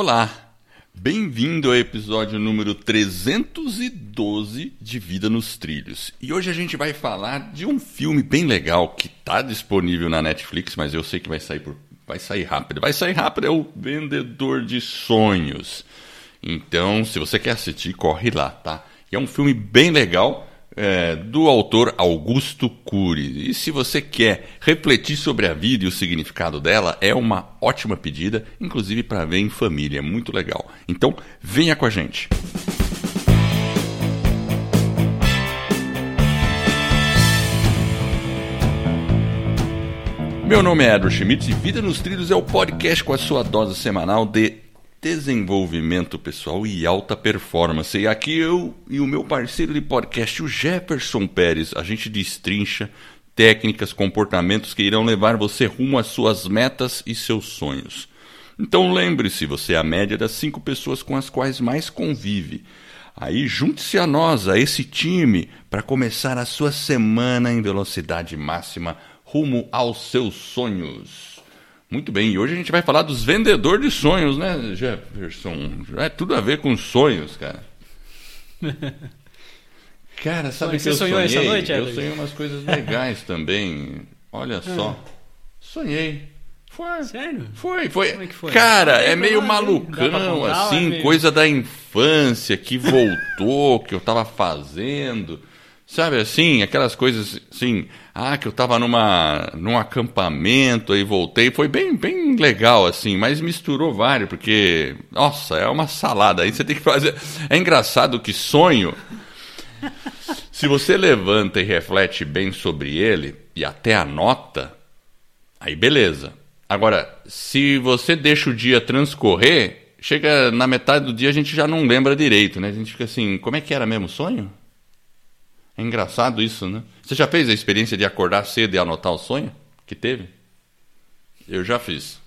Olá, bem-vindo ao episódio número 312 de Vida nos Trilhos. E hoje a gente vai falar de um filme bem legal que está disponível na Netflix, mas eu sei que vai sair por... vai sair rápido. Vai sair rápido é o Vendedor de Sonhos. Então, se você quer assistir, corre lá, tá? E é um filme bem legal é, do autor Augusto Cury. E se você quer refletir sobre a vida e o significado dela, é uma ótima pedida, inclusive para ver em família, é muito legal. Então, venha com a gente. Meu nome é Edward Schmitz e Vida nos Trilhos é o podcast com a sua dose semanal de desenvolvimento pessoal e alta performance. E aqui eu e o meu parceiro de podcast, o Jefferson Pérez, a gente destrincha técnicas, comportamentos que irão levar você rumo às suas metas e seus sonhos. Então lembre-se, você é a média das cinco pessoas com as quais mais convive. Aí junte-se a nós, a esse time, para começar a sua semana em velocidade máxima rumo aos seus sonhos. Muito bem, e hoje a gente vai falar dos vendedores de sonhos, né, Jefferson? É tudo a ver com sonhos, cara. Cara, sabe Você que eu sonhou sonhei? essa noite, Eu sonhei umas coisas legais também. Olha só. Ah. Sonhei. Foi. Sério? Foi, foi. Como é que foi? Cara, é meio malucão, assim, é coisa da infância que voltou, que eu tava fazendo. Sabe assim, aquelas coisas assim, ah, que eu estava numa num acampamento aí voltei, foi bem bem legal assim, mas misturou vários, porque nossa, é uma salada. Aí você tem que fazer. É engraçado que sonho se você levanta e reflete bem sobre ele e até anota, aí beleza. Agora, se você deixa o dia transcorrer, chega na metade do dia a gente já não lembra direito, né? A gente fica assim, como é que era mesmo o sonho? É engraçado isso, né? Você já fez a experiência de acordar cedo e anotar o sonho que teve? Eu já fiz.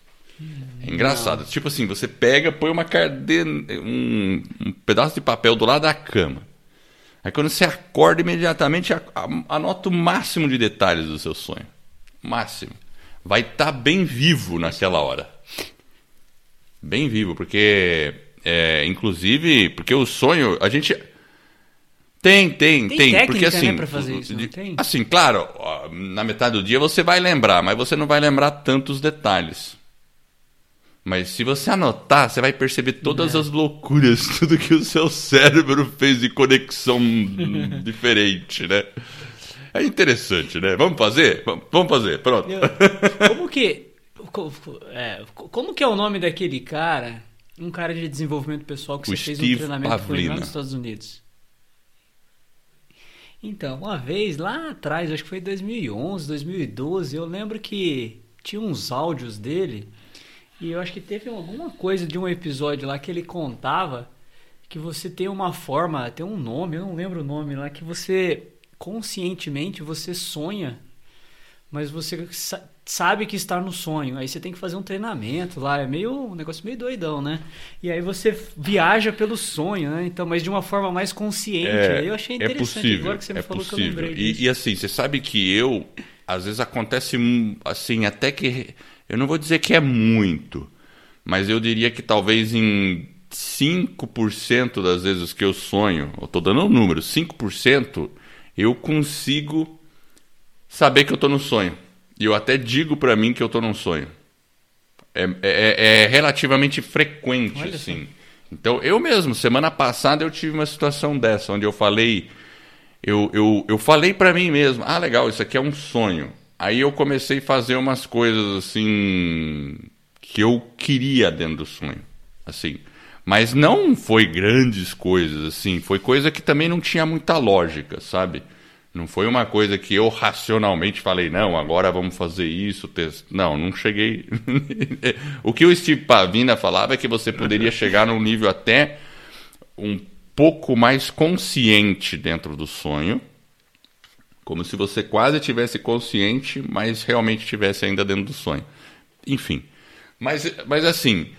É engraçado. Não. Tipo assim, você pega, põe uma um, um, pedaço de papel do lado da cama. Aí quando você acorda imediatamente, anota o máximo de detalhes do seu sonho. Máximo. Vai estar tá bem vivo naquela hora. Bem vivo, porque é, inclusive, porque o sonho, a gente tem, tem, tem. tem porque assim, né, pra fazer isso, tem? assim, claro, na metade do dia você vai lembrar, mas você não vai lembrar tantos detalhes. Mas se você anotar, você vai perceber todas é. as loucuras, tudo que o seu cérebro fez de conexão diferente, né? É interessante, né? Vamos fazer? Vamos fazer, pronto. Como que. É, como que é o nome daquele cara? Um cara de desenvolvimento pessoal que o você Steve fez um treinamento foi lá nos Estados Unidos. Então, uma vez lá atrás, acho que foi 2011, 2012, eu lembro que tinha uns áudios dele e eu acho que teve alguma coisa de um episódio lá que ele contava que você tem uma forma, tem um nome, eu não lembro o nome lá, que você conscientemente você sonha, mas você sabe que está no sonho. Aí você tem que fazer um treinamento lá, é meio um negócio meio doidão, né? E aí você viaja pelo sonho, né? Então, mas de uma forma mais consciente. É, aí eu achei é interessante é possível, agora que você me é falou possível. que eu lembrei disso. E, e assim, você sabe que eu às vezes acontece assim, até que eu não vou dizer que é muito, mas eu diria que talvez em 5% das vezes que eu sonho, eu estou dando um número, 5%, eu consigo saber que eu estou no sonho. E eu até digo para mim que eu estou num sonho. É, é, é, é relativamente frequente, Olha assim. Assim. Então, eu mesmo, semana passada eu tive uma situação dessa, onde eu falei, eu, eu, eu falei para mim mesmo, ah, legal, isso aqui é um sonho. Aí eu comecei a fazer umas coisas assim que eu queria dentro do sonho, assim. Mas não foi grandes coisas, assim, foi coisa que também não tinha muita lógica, sabe? Não foi uma coisa que eu racionalmente falei, não, agora vamos fazer isso. Não, não cheguei. o que o Steve Pavina falava é que você poderia chegar num nível até um pouco mais consciente dentro do sonho. Como se você quase tivesse consciente, mas realmente estivesse ainda dentro do sonho. Enfim. Mas, mas assim,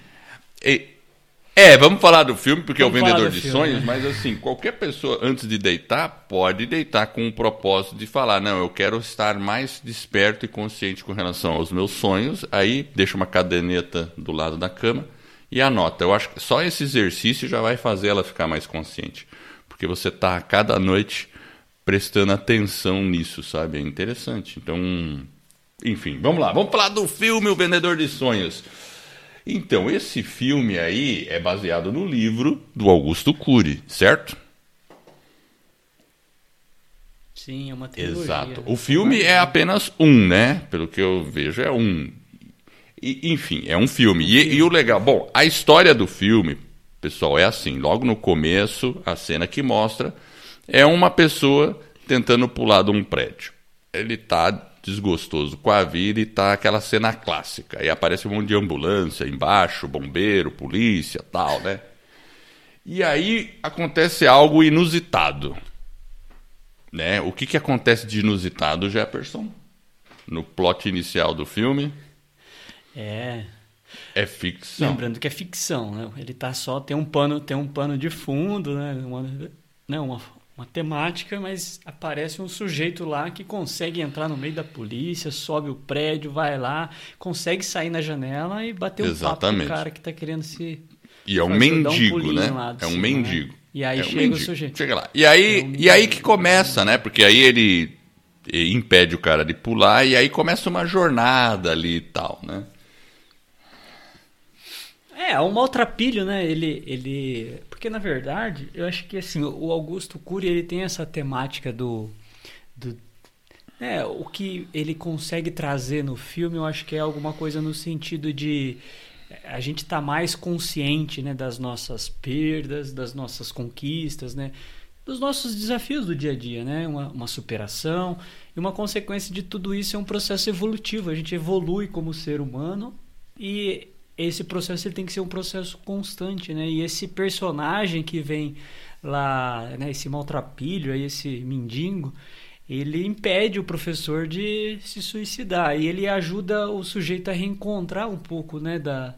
é, vamos falar do filme, porque vamos é o vendedor de filme, sonhos, né? mas assim, qualquer pessoa antes de deitar pode deitar com o propósito de falar, não, eu quero estar mais desperto e consciente com relação aos meus sonhos. Aí deixa uma caderneta do lado da cama e anota. Eu acho que só esse exercício já vai fazer ela ficar mais consciente. Porque você está a cada noite prestando atenção nisso, sabe? É interessante. Então, enfim, vamos lá. Vamos falar do filme O Vendedor de Sonhos. Então, esse filme aí é baseado no livro do Augusto Cury, certo? Sim, é uma trilogia. Exato. O filme é apenas um, né? Pelo que eu vejo, é um. E, enfim, é um filme. E, e o legal, bom, a história do filme, pessoal, é assim. Logo no começo, a cena que mostra é uma pessoa tentando pular de um prédio. Ele está desgostoso com a vida e tá aquela cena clássica. Aí aparece um monte de ambulância embaixo, bombeiro, polícia, tal, né? E aí acontece algo inusitado. Né? O que, que acontece de inusitado, Jefferson? No plot inicial do filme? É. É ficção. Lembrando que é ficção, né? Ele tá só tem um pano, tem um pano de fundo, né? Uma, né? uma, uma temática, mas aparece um sujeito lá que consegue entrar no meio da polícia, sobe o prédio, vai lá, consegue sair na janela e bater um papo com o cara que está querendo se. E é um mendigo, um né? É um cima, né? mendigo. Né? E aí é chega um o sujeito. Chega lá. E aí, é um e aí que começa, né? Porque aí ele impede o cara de pular e aí começa uma jornada ali e tal, né? É, um maltrapilho, né? Ele, ele, porque na verdade, eu acho que assim, o Augusto Cury ele tem essa temática do, do é, o que ele consegue trazer no filme, eu acho que é alguma coisa no sentido de a gente tá mais consciente, né, das nossas perdas, das nossas conquistas, né? Dos nossos desafios do dia a dia, né? Uma, uma superação e uma consequência de tudo isso é um processo evolutivo. A gente evolui como ser humano e esse processo ele tem que ser um processo constante, né? E esse personagem que vem lá, né, esse maltrapilho, aí esse mendigo, ele impede o professor de se suicidar e ele ajuda o sujeito a reencontrar um pouco, né, da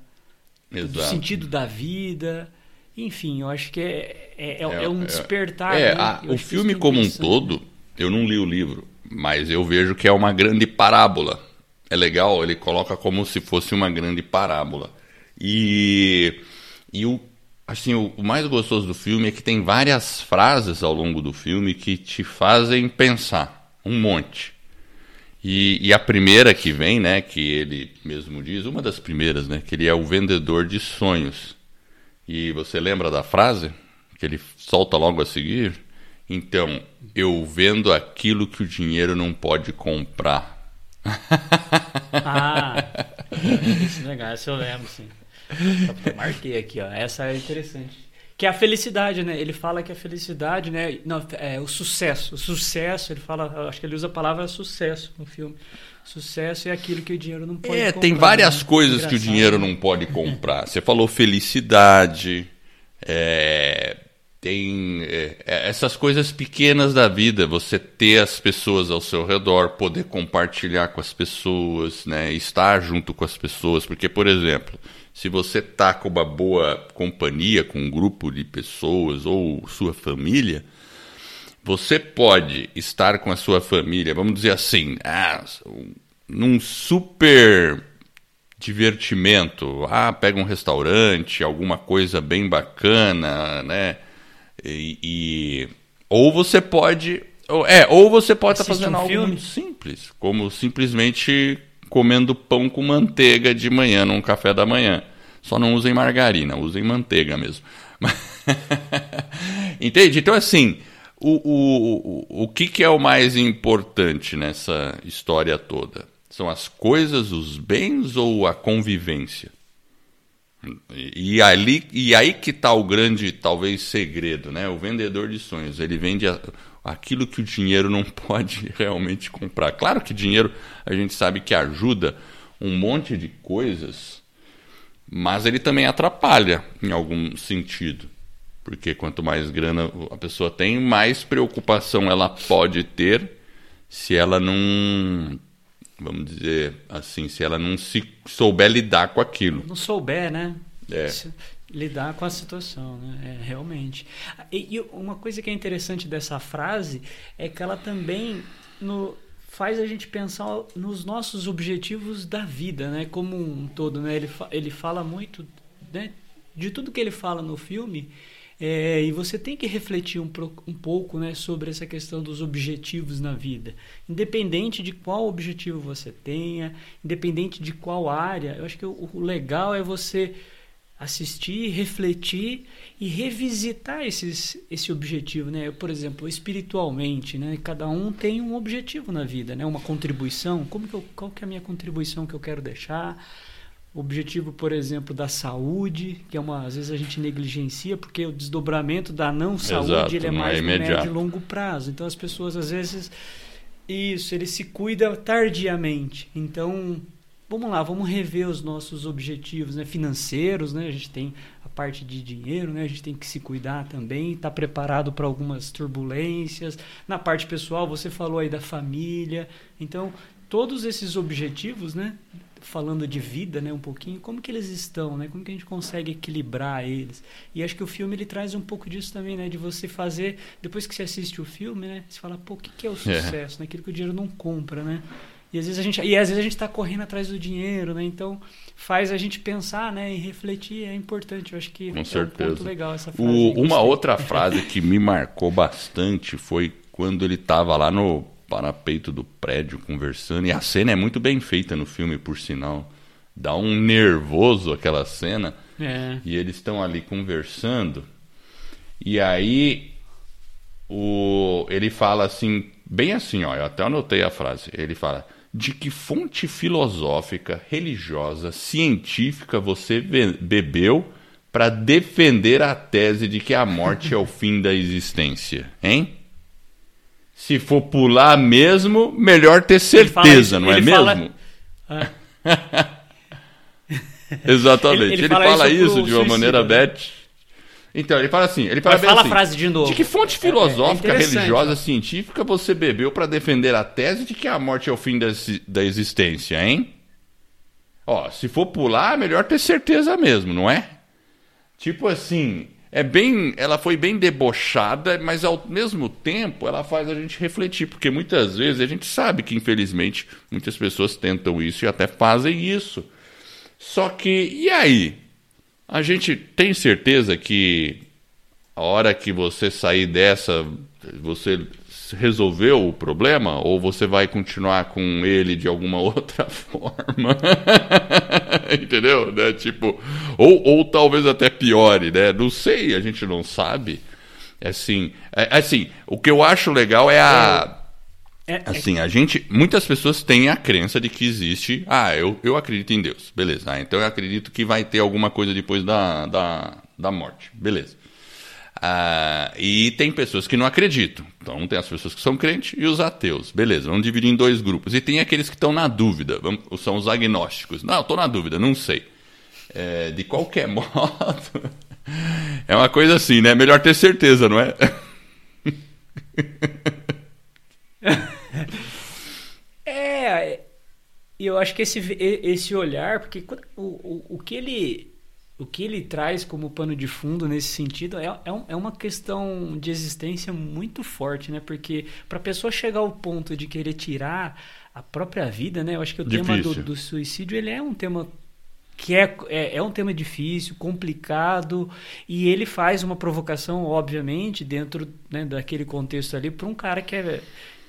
do sentido da vida. Enfim, eu acho que é, é, é, é um é, despertar. É, né? a, o filme como um todo, eu não li o livro, mas eu vejo que é uma grande parábola é legal, ele coloca como se fosse uma grande parábola. E, e o, assim, o, o, mais gostoso do filme é que tem várias frases ao longo do filme que te fazem pensar, um monte. E, e a primeira que vem, né, que ele mesmo diz, uma das primeiras, né, que ele é o vendedor de sonhos. E você lembra da frase que ele solta logo a seguir? Então, eu vendo aquilo que o dinheiro não pode comprar ah, isso é legal, essa eu lembro, sim. Marquei aqui, ó. Essa é interessante. Que é a felicidade, né? Ele fala que a felicidade, né? Não, é o sucesso. O sucesso, ele fala, acho que ele usa a palavra sucesso no filme. Sucesso é aquilo que o dinheiro não pode é, comprar. É, tem várias né? coisas que o dinheiro não pode comprar. Você falou felicidade, é, tem é, é, essas coisas pequenas da vida, você ter as pessoas ao seu redor, poder compartilhar com as pessoas, né, estar junto com as pessoas, porque por exemplo, se você tá com uma boa companhia, com um grupo de pessoas ou sua família, você pode estar com a sua família, vamos dizer assim, ah, num super divertimento, ah, pega um restaurante, alguma coisa bem bacana, né? E, e, ou você pode. Ou, é, ou você pode estar tá fazendo um algo filme? muito simples, como simplesmente comendo pão com manteiga de manhã num café da manhã. Só não usem margarina, usem manteiga mesmo. Entende? Então, assim, o, o, o, o que, que é o mais importante nessa história toda? São as coisas, os bens ou a convivência? E, ali, e aí que está o grande, talvez, segredo, né? O vendedor de sonhos, ele vende aquilo que o dinheiro não pode realmente comprar. Claro que dinheiro a gente sabe que ajuda um monte de coisas, mas ele também atrapalha em algum sentido. Porque quanto mais grana a pessoa tem, mais preocupação ela pode ter se ela não vamos dizer assim, se ela não se souber lidar com aquilo. Não souber, né? É. lidar com a situação, né? É, realmente. E, e, uma coisa que é interessante dessa frase é que ela também no, faz a gente pensar nos nossos objetivos da vida, né? Como um todo, né? Ele, ele fala muito, né? de tudo que ele fala no filme. É, e você tem que refletir um, um pouco né, sobre essa questão dos objetivos na vida. Independente de qual objetivo você tenha, independente de qual área, eu acho que o, o legal é você assistir, refletir e revisitar esses, esse objetivo, né? Por exemplo, espiritualmente, né? Cada um tem um objetivo na vida, né? Uma contribuição. Como que eu, qual que é a minha contribuição que eu quero deixar? Objetivo, por exemplo, da saúde, que é uma às vezes a gente negligencia porque o desdobramento da não saúde Exato, ele é é mais imediato. médio e longo prazo. Então as pessoas às vezes isso, ele se cuida tardiamente. Então, vamos lá, vamos rever os nossos objetivos, né, financeiros, né? A gente tem a parte de dinheiro, né? A gente tem que se cuidar também, estar tá preparado para algumas turbulências. Na parte pessoal, você falou aí da família. Então, todos esses objetivos, né, falando de vida, né, um pouquinho, como que eles estão, né? Como que a gente consegue equilibrar eles? E acho que o filme ele traz um pouco disso também, né, de você fazer depois que você assiste o filme, né, você fala, pô, o que, que é o sucesso, é. né? Aquilo que o dinheiro não compra, né? E às vezes a gente, e às vezes a gente está correndo atrás do dinheiro, né? Então faz a gente pensar, né, e refletir é importante. Eu acho que Com é certeza. um ponto legal essa frase. O, uma outra frase que me marcou bastante foi quando ele estava lá no parapeito do prédio conversando. E a cena é muito bem feita no filme, por sinal. Dá um nervoso aquela cena. É. E eles estão ali conversando. E aí o, ele fala assim, bem assim, ó, eu até anotei a frase. Ele fala: de que fonte filosófica, religiosa, científica você bebeu para defender a tese de que a morte é o fim da existência, hein? Se for pular mesmo, melhor ter certeza, não é mesmo? Ah. Exatamente. Ele, ele, ele fala, fala, isso, isso de uma suicídio, maneira né? bete. Então, ele fala assim, ele fala, fala assim, a frase de novo. De que fonte filosófica, é, é religiosa, científica você bebeu para defender a tese de que a morte é o fim da, da existência, hein? Ó, se for pular, melhor ter certeza mesmo, não é? Tipo assim, é bem, ela foi bem debochada, mas ao mesmo tempo ela faz a gente refletir, porque muitas vezes a gente sabe que infelizmente muitas pessoas tentam isso e até fazem isso. Só que e aí? A gente tem certeza que a hora que você sair dessa, você resolveu o problema ou você vai continuar com ele de alguma outra forma? Entendeu? Né? Tipo, ou, ou talvez até piore, né? Não sei, a gente não sabe. É assim, é, assim, o que eu acho legal é a é, é, assim, a gente, muitas pessoas têm a crença de que existe, ah, eu, eu acredito em Deus, beleza. Ah, então eu acredito que vai ter alguma coisa depois da, da, da morte, beleza. Ah, e tem pessoas que não acreditam. Então tem as pessoas que são crentes e os ateus. Beleza, vamos dividir em dois grupos. E tem aqueles que estão na dúvida, vamos, são os agnósticos. Não, estou na dúvida, não sei. É, de qualquer modo, é uma coisa assim, né? Melhor ter certeza, não é? é, eu acho que esse, esse olhar, porque o, o, o que ele o que ele traz como pano de fundo nesse sentido é, é, é uma questão de existência muito forte, né? Porque para a pessoa chegar ao ponto de querer tirar a própria vida, né? Eu acho que o Difícil. tema do, do, suicídio ele é um tema que é, é, é, um tema difícil, complicado, e ele faz uma provocação, obviamente, dentro né, daquele contexto ali, para um cara que é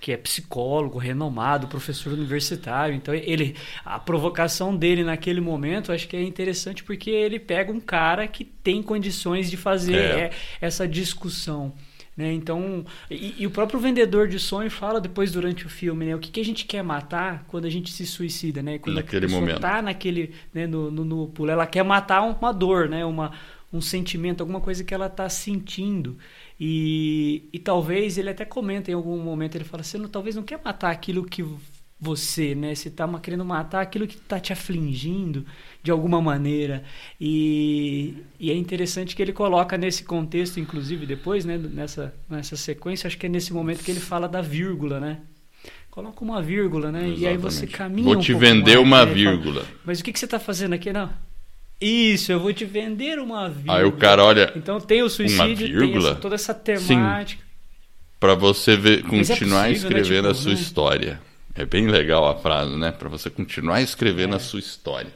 que é psicólogo, renomado, professor universitário. Então ele a provocação dele naquele momento, acho que é interessante porque ele pega um cara que tem condições de fazer é. É, essa discussão. Né? Então, e, e, o próprio vendedor de sonho fala depois durante o filme, né? O que, que a gente quer matar quando a gente se suicida, né? Quando naquele a momento. tá naquele, né, no, no, no pulo, ela quer matar uma dor, né? Uma, um sentimento, alguma coisa que ela está sentindo. E, e talvez ele até comenta em algum momento, ele fala, você não, talvez não quer matar aquilo que você, né? Você está querendo matar aquilo que está te afligindo de alguma maneira. E, e, é interessante que ele coloca nesse contexto, inclusive depois, né? Nessa, nessa sequência, acho que é nesse momento que ele fala da vírgula, né? Coloca uma vírgula, né? Exatamente. E aí você caminha Vou um te vender mais, uma né? vírgula. Fala, Mas o que, que você está fazendo aqui? Não, isso, eu vou te vender uma vírgula. Aí o cara olha. Então tem o suicídio, tem essa, toda essa temática. Para você ver, continuar é possível, escrevendo né? a tipo, sua né? história. É bem legal a frase, né? Para você continuar escrevendo É. a sua história.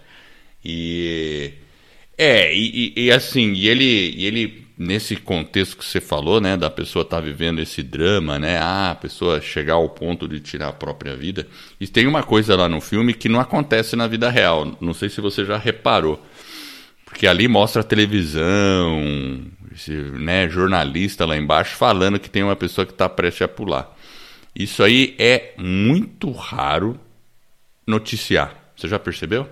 E É, e, e, e assim, e ele, e ele, nesse contexto que você falou, né, da pessoa estar tá vivendo esse drama, né, ah, a pessoa chegar ao ponto de tirar a própria vida, e tem uma coisa lá no filme que não acontece na vida real, não sei se você já reparou, porque ali mostra a televisão, esse, né, jornalista lá embaixo falando que tem uma pessoa que está prestes a pular. Isso aí é muito raro noticiar. Você já percebeu?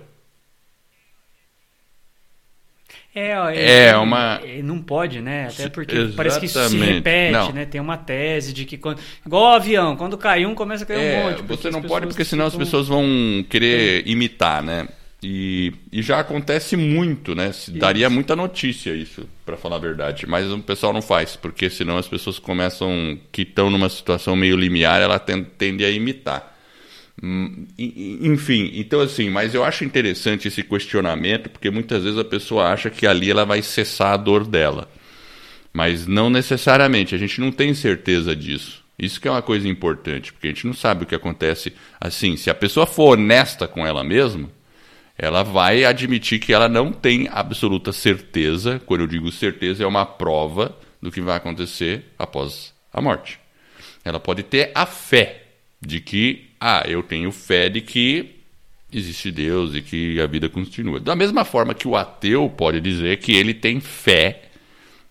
É, ó, é uma. Não pode, né? Até porque Exatamente. parece que isso se repete, não. né? Tem uma tese de que quando. Igual o avião, quando cai um, começa a cair é, um monte. Você não pode, porque senão as pessoas vão querer é. imitar, né? E, e, já acontece muito, né? Isso. Daria muita notícia isso, para falar a verdade. Mas o pessoal não faz, porque senão as pessoas começam, que estão numa situação meio limiar, ela tende a imitar. Hum, enfim, então assim, mas eu acho interessante esse questionamento, porque muitas vezes a pessoa acha que ali ela vai cessar a dor dela. Mas não necessariamente, a gente não tem certeza disso. Isso que é uma coisa importante, porque a gente não sabe o que acontece assim. Se a pessoa for honesta com ela mesma, ela vai admitir que ela não tem absoluta certeza. Quando eu digo certeza, é uma prova do que vai acontecer após a morte. Ela pode ter a fé de que, ah, eu tenho fé de que existe Deus e que a vida continua. Da mesma forma que o ateu pode dizer que ele tem fé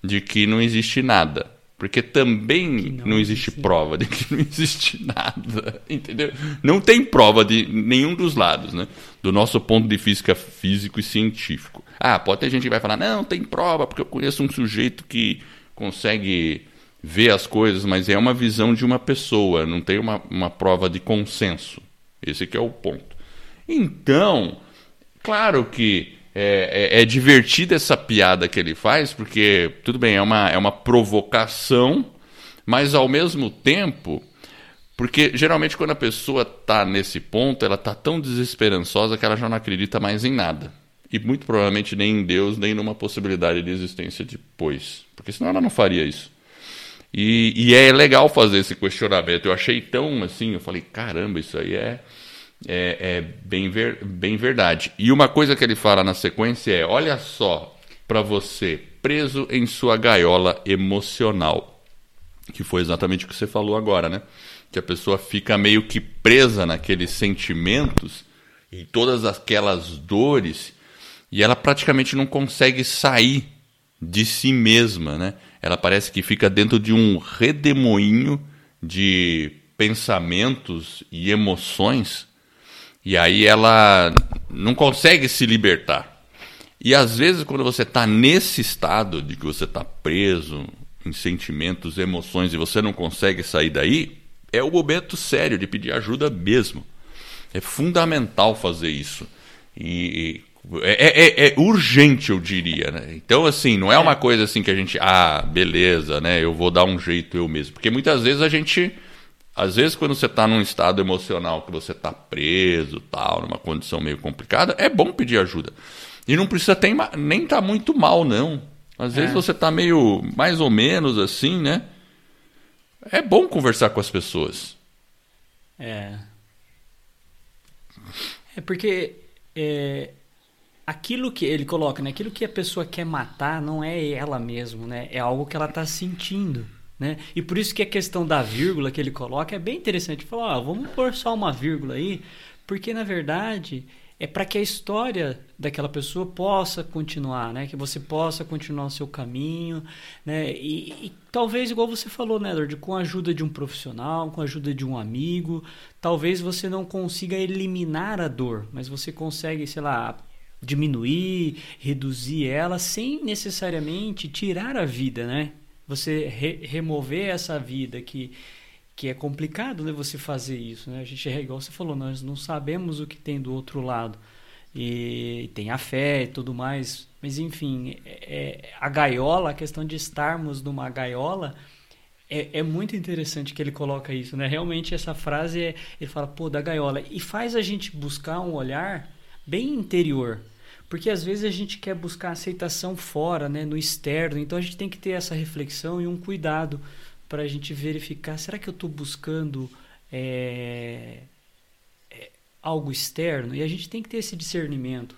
de que não existe nada. Porque também não, não, existe prova de que não existe nada, entendeu? Não tem prova de nenhum dos lados, né? Do nosso ponto de física físico e científico. Ah, pode ter gente que vai falar, não, tem prova, porque eu conheço um sujeito que consegue ver as coisas, mas é uma visão de uma pessoa, não tem uma, uma prova de consenso. Esse que é o ponto. Então, claro que é, é, é divertida essa piada que ele faz, porque, tudo bem, é uma, é uma provocação, mas ao mesmo tempo. Porque geralmente quando a pessoa está nesse ponto, ela está tão desesperançosa que ela já não acredita mais em nada. E muito provavelmente nem em Deus, nem numa possibilidade de existência depois. Porque senão ela não faria isso. E, e é legal fazer esse questionamento. Eu achei tão assim, eu falei, caramba, isso aí é é, é bem, ver, bem verdade. E uma coisa que ele fala na sequência é: olha só para você, preso em sua gaiola emocional. Que foi exatamente o que você falou agora, né? Que a pessoa fica meio que presa naqueles sentimentos e todas aquelas dores e ela praticamente não consegue sair de si mesma, né? Ela parece que fica dentro de um redemoinho de pensamentos e emoções e aí ela não consegue se libertar. E às vezes, quando você está nesse estado de que você está preso em sentimentos, emoções e você não consegue sair daí, é o momento sério de pedir ajuda mesmo. É fundamental fazer isso. E é, é, é urgente, eu diria. Né? Então, assim, não é uma coisa assim que a gente, ah, beleza, né? Eu vou dar um jeito eu mesmo. Porque muitas vezes a gente às vezes, quando você está num estado emocional que você está preso, tal, numa condição meio complicada, é bom pedir ajuda. E não precisa ter, nem estar tá muito mal, não. Às vezes é. você está meio mais ou menos assim, né? É bom conversar com as pessoas. É. É porque é, aquilo que ele coloca, né? Aquilo que a pessoa quer matar não é ela mesma, né? É algo que ela está sentindo. Né? E por isso que a questão da vírgula que ele coloca é bem interessante. Falar, vamos pôr só uma vírgula aí, porque na verdade é para que a história daquela pessoa possa continuar, né? Que você possa continuar o seu caminho, né? E, e talvez, igual você falou, né, Lord, com a ajuda de um profissional, com a ajuda de um amigo, talvez você não consiga eliminar a dor, mas você consegue, sei lá, diminuir, reduzir ela sem necessariamente tirar a vida, né? Você re remover essa vida que que é complicado, né, você fazer isso, né? A gente é igual você falou, nós não sabemos o que tem do outro lado. E tem a fé e tudo mais, mas enfim, é, a gaiola, a questão de estarmos numa gaiola, é, é, muito interessante que ele coloca isso, né? Realmente essa frase, é, ele fala, pô, da gaiola. E faz a gente buscar um olhar bem interior. Porque às vezes a gente quer buscar aceitação fora, né, no externo. Então a gente tem que ter essa reflexão e um cuidado para a gente verificar: será que eu estou buscando é, é, algo externo? E a gente tem que ter esse discernimento,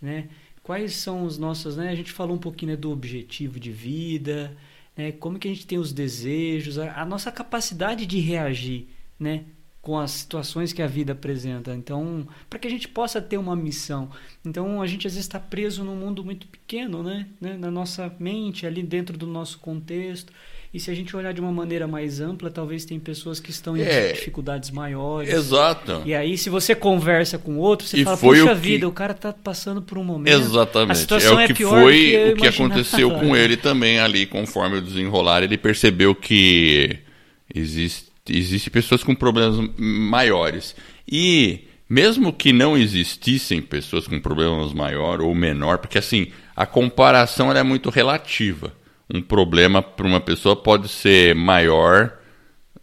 né? quais são os nossos, né? A gente falou um pouquinho né, do objetivo de vida, né? Como que a gente tem os desejos, a, a nossa capacidade de reagir, né? Com as situações que a vida apresenta. Então, para que a gente possa ter uma missão. Então, a gente às vezes está preso num mundo muito pequeno, né? né? Na nossa mente, ali dentro do nosso contexto. E se a gente olhar de uma maneira mais ampla, talvez tem pessoas que estão em é, dificuldades maiores. Exato. E aí, se você conversa com outro, você e fala, puxa o vida, o cara está passando por um momento. Exatamente. A situação é o que é foi que o que aconteceu com ele também ali, conforme o desenrolar, ele percebeu que existe Existem pessoas com problemas maiores. E mesmo que não existissem pessoas com problemas maior ou menor, porque assim, a comparação é muito relativa. Um problema para uma pessoa pode ser maior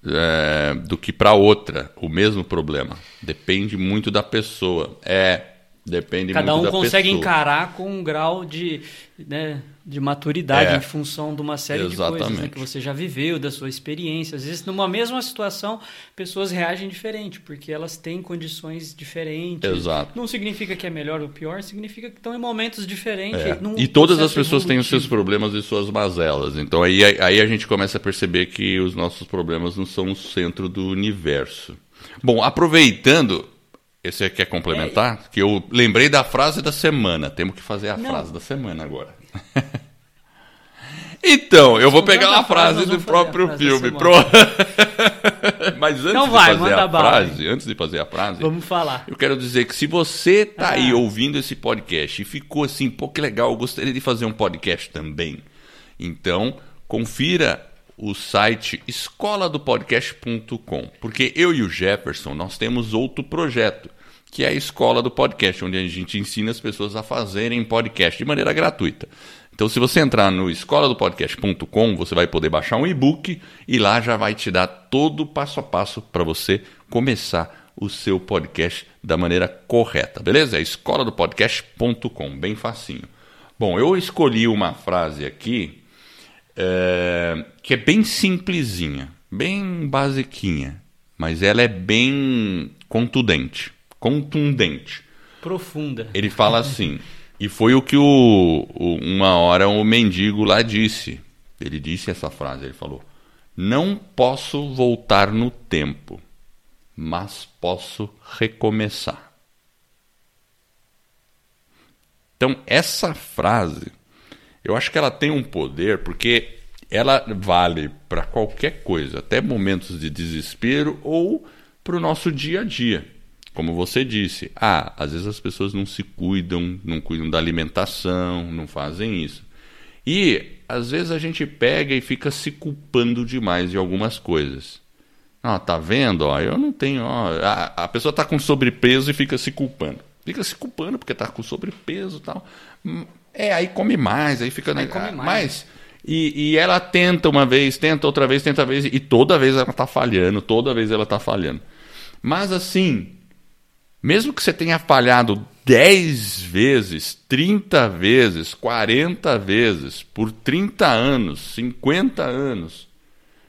é, do que para outra, o mesmo problema. Depende muito da pessoa. É, depende Cada um consegue encarar com um grau de, né, de maturidade é, em função de uma série exatamente. de coisas né, que você já viveu, da sua experiência. Às vezes, numa mesma situação, pessoas reagem diferente, porque elas têm condições diferentes. Exato. Não significa que é melhor ou pior, significa que estão em momentos diferentes. É. E todas as pessoas evolutivo. têm os seus problemas e suas mazelas. Então aí, aí a gente começa a perceber que os nossos problemas não são o centro do universo. Bom, aproveitando esse quer complementar? É... Que eu lembrei da frase da semana. Temos que fazer a não. frase da semana agora. então, eu vou pegar uma frase do próprio frase filme. Pro... Mas antes então vai, de fazer a frase, antes de fazer a frase, vamos falar. Eu quero dizer que se você tá ah. aí ouvindo esse podcast e ficou assim, pô, que legal, eu gostaria de fazer um podcast também. Então, confira o site escoladopodcast.com, porque eu e o Jefferson nós temos outro projeto, que é a Escola do Podcast, onde a gente ensina as pessoas a fazerem podcast de maneira gratuita. Então, se você entrar no escoladopodcast.com, você vai poder baixar um e-book e lá já vai te dar todo o passo a passo para você começar o seu podcast da maneira correta, beleza? É escoladopodcast.com, bem facinho. Bom, eu escolhi uma frase aqui é, que é bem simplesinha, bem basiquinha, mas ela é bem contundente, contundente. Profunda. Ele fala assim, e foi o que o, o, uma hora o mendigo lá disse. Ele disse essa frase, ele falou: "Não posso voltar no tempo, mas posso recomeçar." Então, essa frase eu acho que ela tem um poder porque ela vale para qualquer coisa, até momentos de desespero ou para o nosso dia a dia. Como você disse, ah, às vezes as pessoas não se cuidam, não cuidam da alimentação, não fazem isso. E às vezes a gente pega e fica se culpando demais de algumas coisas. Ah, tá vendo? Ó, eu não tenho. Ó, a, a pessoa está com sobrepeso e fica se culpando. Fica se culpando porque está com sobrepeso e tal. É, aí come mais, aí fica. Aí come mais. e, e, ela tenta uma vez, tenta outra vez, tenta vez, e toda vez ela está falhando, toda vez ela está falhando. Mas assim, mesmo que você tenha falhado 10 vezes, 30 vezes, 40 vezes, por 30 anos, 50 anos,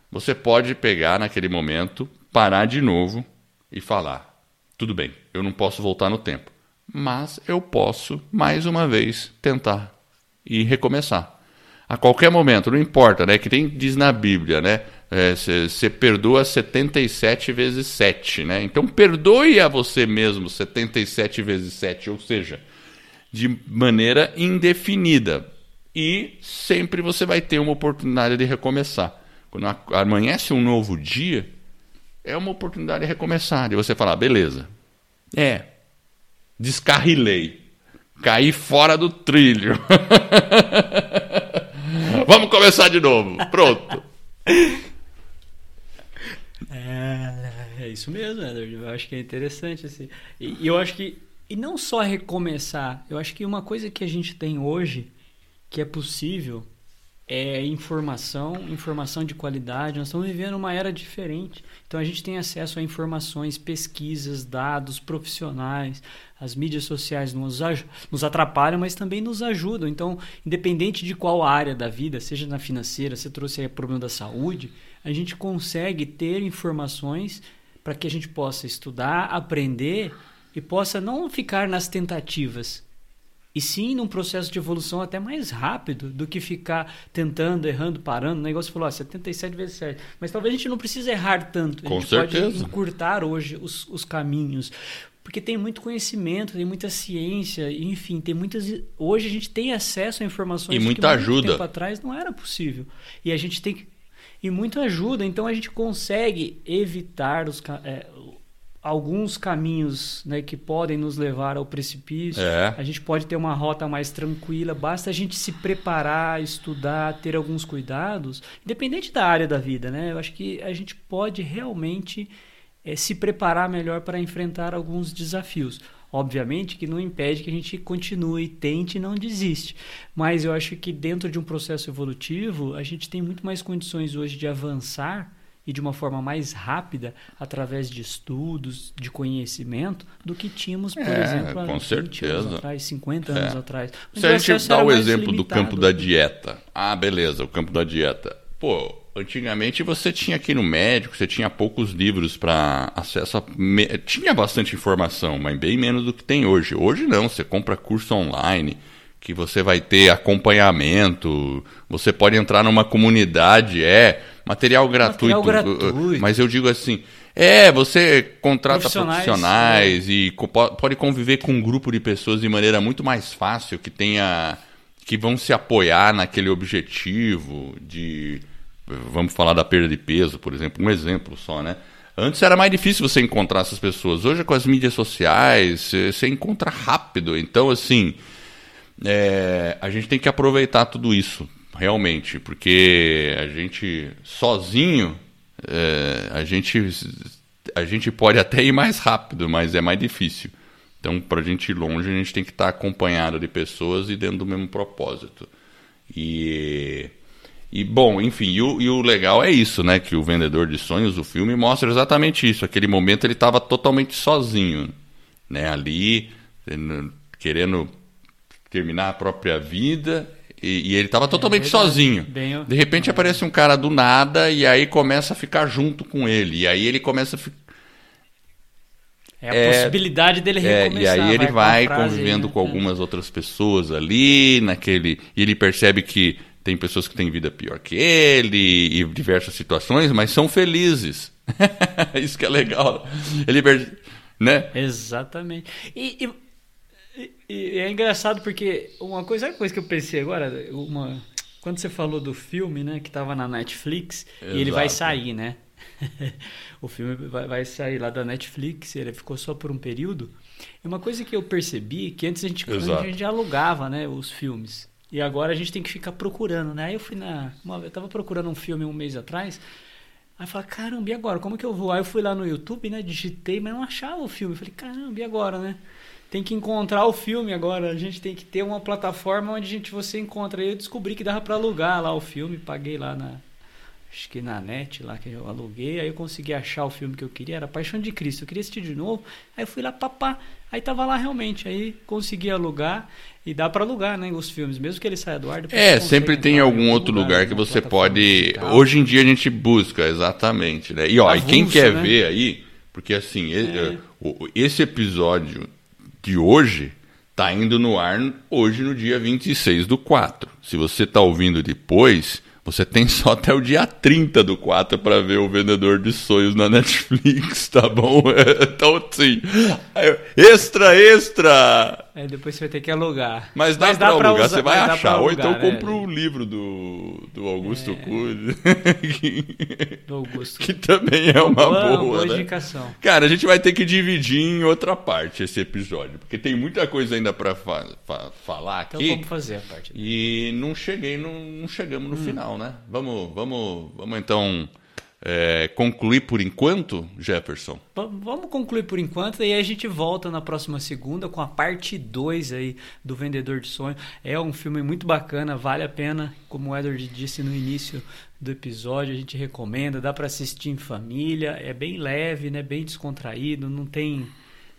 você pode pegar naquele momento, parar de novo e falar: tudo bem, eu não posso voltar no tempo mas eu posso, mais uma vez, tentar e recomeçar. A qualquer momento, não importa, né? Que tem, diz na Bíblia, né? Você é, perdoa 77 vezes 7, né? Então perdoe a você mesmo 77 vezes 7, ou seja, de maneira indefinida. E sempre você vai ter uma oportunidade de recomeçar. Quando amanhece um novo dia, é uma oportunidade de recomeçar, de você falar, beleza, é, descarrilei. Caí fora do trilho. Vamos começar de novo. Pronto. É, é isso mesmo, Edward. Eu acho que é interessante. Assim. E, eu acho que. E não só recomeçar. Eu acho que uma coisa que a gente tem hoje que é possível é informação, informação de qualidade. Nós estamos vivendo uma era diferente. Então a gente tem acesso a informações, pesquisas, dados profissionais. As mídias sociais nos, nos atrapalham, mas também nos ajudam. Então, independente de qual área da vida, seja na financeira, se trouxe aí problema da saúde, a gente consegue ter informações para que a gente possa estudar, aprender e possa não ficar nas tentativas, e sim num processo de evolução até mais rápido do que ficar tentando, errando, parando. O negócio falou, ó, 77 vezes 7. Mas talvez a gente não precise errar tanto. Com a gente certeza. pode encurtar hoje os, os caminhos. Porque tem muito conhecimento, tem muita ciência, enfim, tem muitas. Hoje a gente tem acesso a informações E que muita muito ajuda. tempo atrás não era possível. E a gente tem que. E muita ajuda, então a gente consegue evitar os, é, alguns caminhos né, que podem nos levar ao precipício. É. A gente pode ter uma rota mais tranquila, basta a gente se preparar, estudar, ter alguns cuidados, independente da área da vida, né? Eu acho que a gente pode realmente eh, se preparar melhor para enfrentar alguns desafios. Obviamente que não impede que a gente continue, tente e não desiste. Mas eu acho que dentro de um processo evolutivo, a gente tem muito mais condições hoje de avançar e de uma forma mais rápida através de estudos, de conhecimento, do que tínhamos, por É, exemplo, há com 20 certeza. anos atrás, 50 É. anos atrás. Mas Se a gente dá o exemplo do campo da dieta. Ah, beleza, o campo da dieta. Pô, antigamente você tinha aqui no médico, você tinha poucos livros para acesso a. Tinha bastante informação, mas bem menos do que tem hoje. Hoje não, você compra curso online, que você vai ter acompanhamento, você pode entrar numa comunidade, é, material gratuito. Material gratuito. Mas eu digo assim. É, você contrata Profissionais, profissionais, e co- po- pode conviver com um grupo de pessoas de maneira muito mais fácil, que tenha que vão se apoiar naquele objetivo de vamos falar da perda de peso, por exemplo, um exemplo só, né? Antes era mais difícil você encontrar essas pessoas. Hoje com as mídias sociais, você encontra rápido. Então, assim, é, a gente tem que aproveitar tudo isso, realmente, porque a gente sozinho, é, a, gente, a gente pode até ir mais rápido, mas é mais difícil. Então, para a gente ir longe, a gente tem que estar acompanhado de pessoas e dentro do mesmo propósito. E, e bom, enfim, e o, e o legal é isso, né? Que o Vendedor de Sonhos, o filme, mostra exatamente isso. Aquele momento ele estava totalmente sozinho, né? Ali, querendo terminar a própria vida e, e ele estava totalmente verdade. sozinho. Bem- de repente aparece um cara do nada e aí começa a ficar junto com ele. E aí ele começa a ficar. É a É, possibilidade dele É, recomeçar. e aí ele a vai frase aí, convivendo né? com algumas outras pessoas ali, naquele. E ele percebe que tem pessoas que têm vida pior que ele, e diversas situações, mas são felizes. Isso que é legal. Ele né? Exatamente. E, e- e é engraçado porque uma coisa, uma coisa que eu pensei agora, uma, quando você falou do filme, né, que estava na Netflix, e ele vai Exato. sair, né? o filme vai, vai sair lá da Netflix, ele ficou só por um período. E uma coisa que eu percebi que antes a gente, antes Exato. a gente alugava, né, os filmes. E agora a gente tem que ficar procurando, né? Aí eu fui na, uma, eu tava procurando um filme um mês atrás. Aí eu falei, caramba, e agora? Como que eu vou? Aí eu fui lá no YouTube, né? Digitei, mas não achava o filme. Eu falei, caramba, e agora, né? Tem que encontrar o filme agora. A gente tem que ter uma plataforma onde a gente, você encontra. Eu descobri que dava pra alugar lá o filme. Paguei lá na. Acho que na net lá que eu aluguei. Aí eu consegui achar o filme que eu queria. Era Paixão de Cristo. Eu queria assistir de novo. Aí eu fui lá, papá. Aí tava lá realmente. Aí consegui alugar. E dá pra alugar, né? Os filmes. Mesmo que ele saia do ar. É, você sempre tem entrar algum outro lugar que numa você plataforma pode. Hoje em dia a gente busca, exatamente. Né? E ó, e quem Avulso, quer né? ver aí, porque assim, É. esse episódio de hoje tá indo no ar hoje no dia 26 do 4. Se você tá ouvindo depois, você tem só até o dia 30 do 4 para ver o Vendedor de Sonhos na Netflix, tá bom? Então, assim, aí, extra, extra! É, depois você vai ter que alugar. Mas dá, pra alugar, usar- você vai mas dá achar. pra Ou então alugar, né? compra o livro do, do Augusto Cury, Do Augusto. que também é uma boa, boa, né? indicação. Cara, a gente vai ter que dividir em outra parte esse episódio, porque tem muita coisa ainda pra fa- fa- falar Então aqui. vamos fazer a parte. E não cheguei, não, não chegamos Hum. no final, né? Vamos, vamos, vamos então é, concluir por enquanto, Jefferson. Va- Vamos concluir por enquanto e aí a gente volta na próxima segunda com a parte 2 aí do Vendedor de Sonho. É um filme muito bacana, vale a pena, como o Edward disse no início do episódio, a gente recomenda, dá para assistir em família, é bem leve, né, bem descontraído, não tem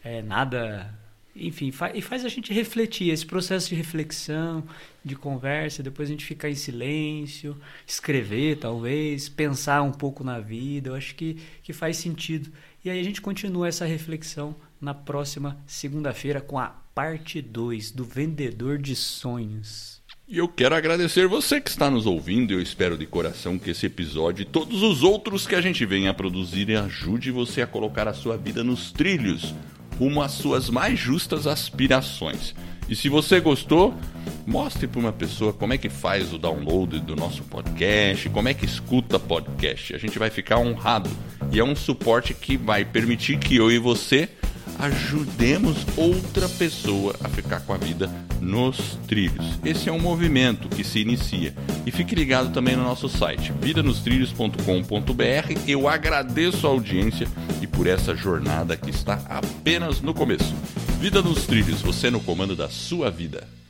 é, nada, enfim, e faz a gente refletir, esse processo de reflexão, de conversa, depois a gente ficar em silêncio, escrever talvez, pensar um pouco na vida, eu acho que, que faz sentido. E aí a gente continua essa reflexão na próxima segunda-feira com a parte 2 do Vendedor de Sonhos. E eu quero agradecer você que está nos ouvindo. Eu espero de coração que esse episódio e todos os outros que a gente vem a produzir ajude você a colocar a sua vida nos trilhos, rumo às suas mais justas aspirações. E se você gostou, mostre para uma pessoa como é que faz o download do nosso podcast, como é que escuta podcast. A gente vai ficar honrado e é um suporte que vai permitir que eu e você ajudemos outra pessoa a ficar com a vida nos trilhos. Esse é um movimento que se inicia. E fique ligado também no nosso site, vidanostrilhos.com.br. Eu agradeço a audiência e por essa jornada que está apenas no começo. Vida nos trilhos, você no comando da sua vida.